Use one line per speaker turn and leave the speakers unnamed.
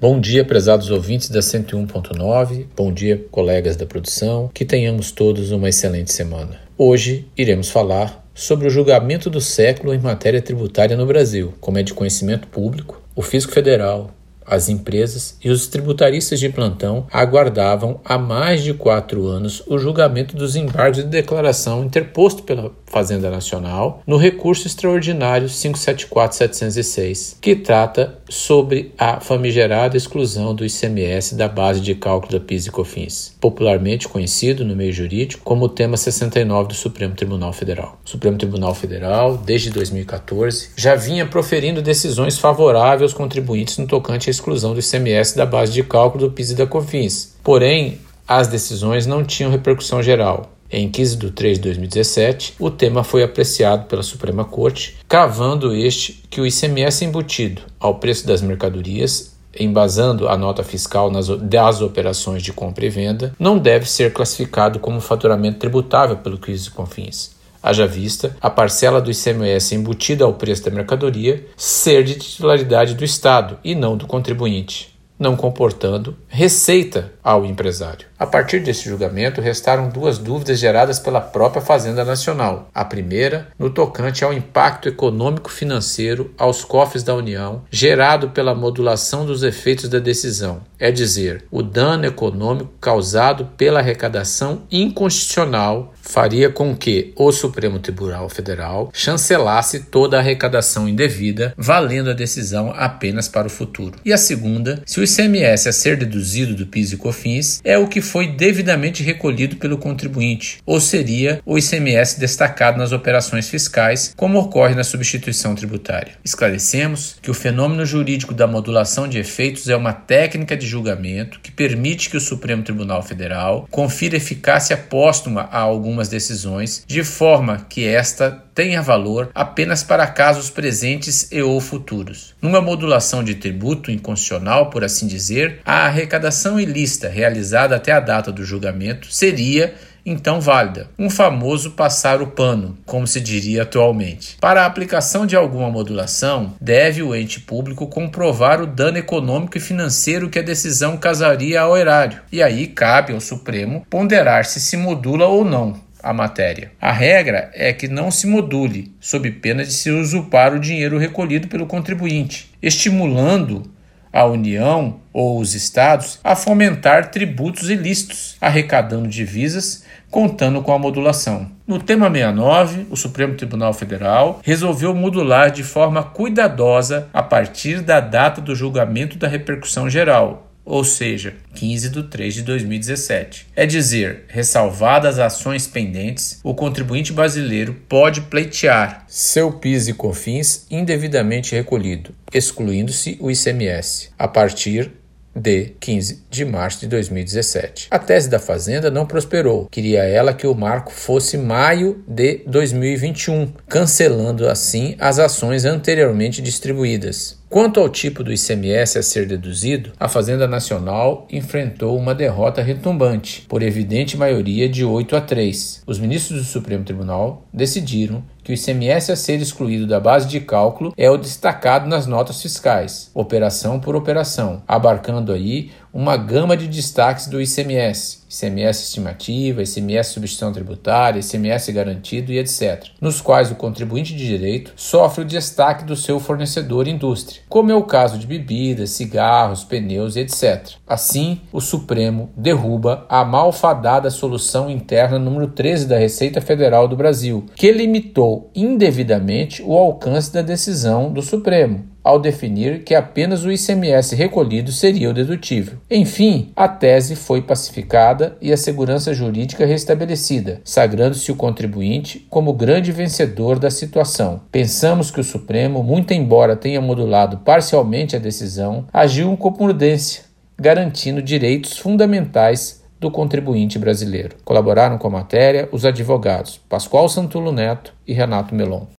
Bom dia, prezados ouvintes da 101.9. Bom dia, colegas da produção. Que tenhamos todos uma excelente semana. Hoje iremos falar sobre o julgamento do século em matéria tributária no Brasil, como é de conhecimento público. O Fisco Federal, as empresas e os tributaristas de plantão aguardavam há mais de quatro anos o julgamento dos embargos de declaração interposto pela Fazenda Nacional no recurso extraordinário 574706, que trata sobre a famigerada exclusão do ICMS da base de cálculo da PIS e COFINS, popularmente conhecido no meio jurídico como o tema 69 do Supremo Tribunal Federal. O Supremo Tribunal Federal, desde 2014, já vinha proferindo decisões favoráveis aos contribuintes no tocante à exclusão do ICMS da base de cálculo do PIS e da COFINS. Porém, as decisões não tinham repercussão geral. Em 15 de 3 de 2017, o tema foi apreciado pela Suprema Corte, cravando este que o ICMS embutido ao preço das mercadorias embasando a nota fiscal nas, das operações de compra e venda, não deve ser classificado como faturamento tributável pelo CRIS e CONFINS. Haja vista a parcela do ICMS embutida ao preço da mercadoria ser de titularidade do Estado e não do contribuinte não comportando receita ao empresário. A partir desse julgamento, restaram duas dúvidas geradas pela própria Fazenda Nacional. A primeira, no tocante ao impacto econômico-financeiro aos cofres da União, gerado pela modulação dos efeitos da decisão, é dizer, o dano econômico causado pela arrecadação inconstitucional faria com que o Supremo Tribunal Federal chancelasse toda a arrecadação indevida, valendo a decisão apenas para o futuro. E a segunda, se o ICMS a ser deduzido do PIS e COFINS é o que foi devidamente recolhido pelo contribuinte, ou seria o ICMS destacado nas operações fiscais, como ocorre na substituição tributária. Esclarecemos que o fenômeno jurídico da modulação de efeitos é uma técnica de julgamento que permite que o Supremo Tribunal Federal confira eficácia póstuma a algum algumas decisões, de forma que esta tenha valor apenas para casos presentes e ou futuros. Numa modulação de tributo inconstitucional, por assim dizer, a arrecadação ilícita realizada até a data do julgamento seria então válida, um famoso passar o pano, como se diria atualmente. Para a aplicação de alguma modulação, deve o ente público comprovar o dano econômico e financeiro que a decisão causaria ao erário, e aí cabe ao Supremo ponderar se se modula ou não a matéria. A regra é que não se module, sob pena de se usurpar o dinheiro recolhido pelo contribuinte, estimulando a União ou os Estados a fomentar tributos ilícitos, arrecadando divisas, contando com a modulação. No tema 69, o Supremo Tribunal Federal resolveu modular de forma cuidadosa a partir da data do julgamento da repercussão geral, ou seja, 15 de 3 de 2017. É dizer, ressalvadas as ações pendentes, o contribuinte brasileiro pode pleitear seu PIS e COFINS indevidamente recolhido, excluindo-se o ICMS, a partir de 15 de março de 2017. A tese da Fazenda não prosperou. Queria ela que o marco fosse maio de 2021, cancelando assim as ações anteriormente distribuídas. Quanto ao tipo do ICMS a ser deduzido, a Fazenda Nacional enfrentou uma derrota retumbante, por evidente maioria de 8 a 3. Os ministros do Supremo Tribunal decidiram que o ICMS a ser excluído da base de cálculo é o destacado nas notas fiscais, operação por operação, abarcando aí uma gama de destaques do ICMS, ICMS estimativa, ICMS substituição tributária, ICMS garantido e etc., nos quais o contribuinte de direito sofre o destaque do seu fornecedor indústria, como é o caso de bebidas, cigarros, pneus e etc. Assim, o Supremo derruba a malfadada solução interna número 13 da Receita Federal do Brasil, que limitou indevidamente o alcance da decisão do Supremo ao definir que apenas o ICMS recolhido seria o dedutível. Enfim, a tese foi pacificada e a segurança jurídica restabelecida, sagrando-se o contribuinte como grande vencedor da situação. Pensamos que o Supremo, muito embora tenha modulado parcialmente a decisão, agiu com prudência, garantindo direitos fundamentais do contribuinte brasileiro. Colaboraram com a matéria os advogados Pascoal Santulo Neto e Renato Melon.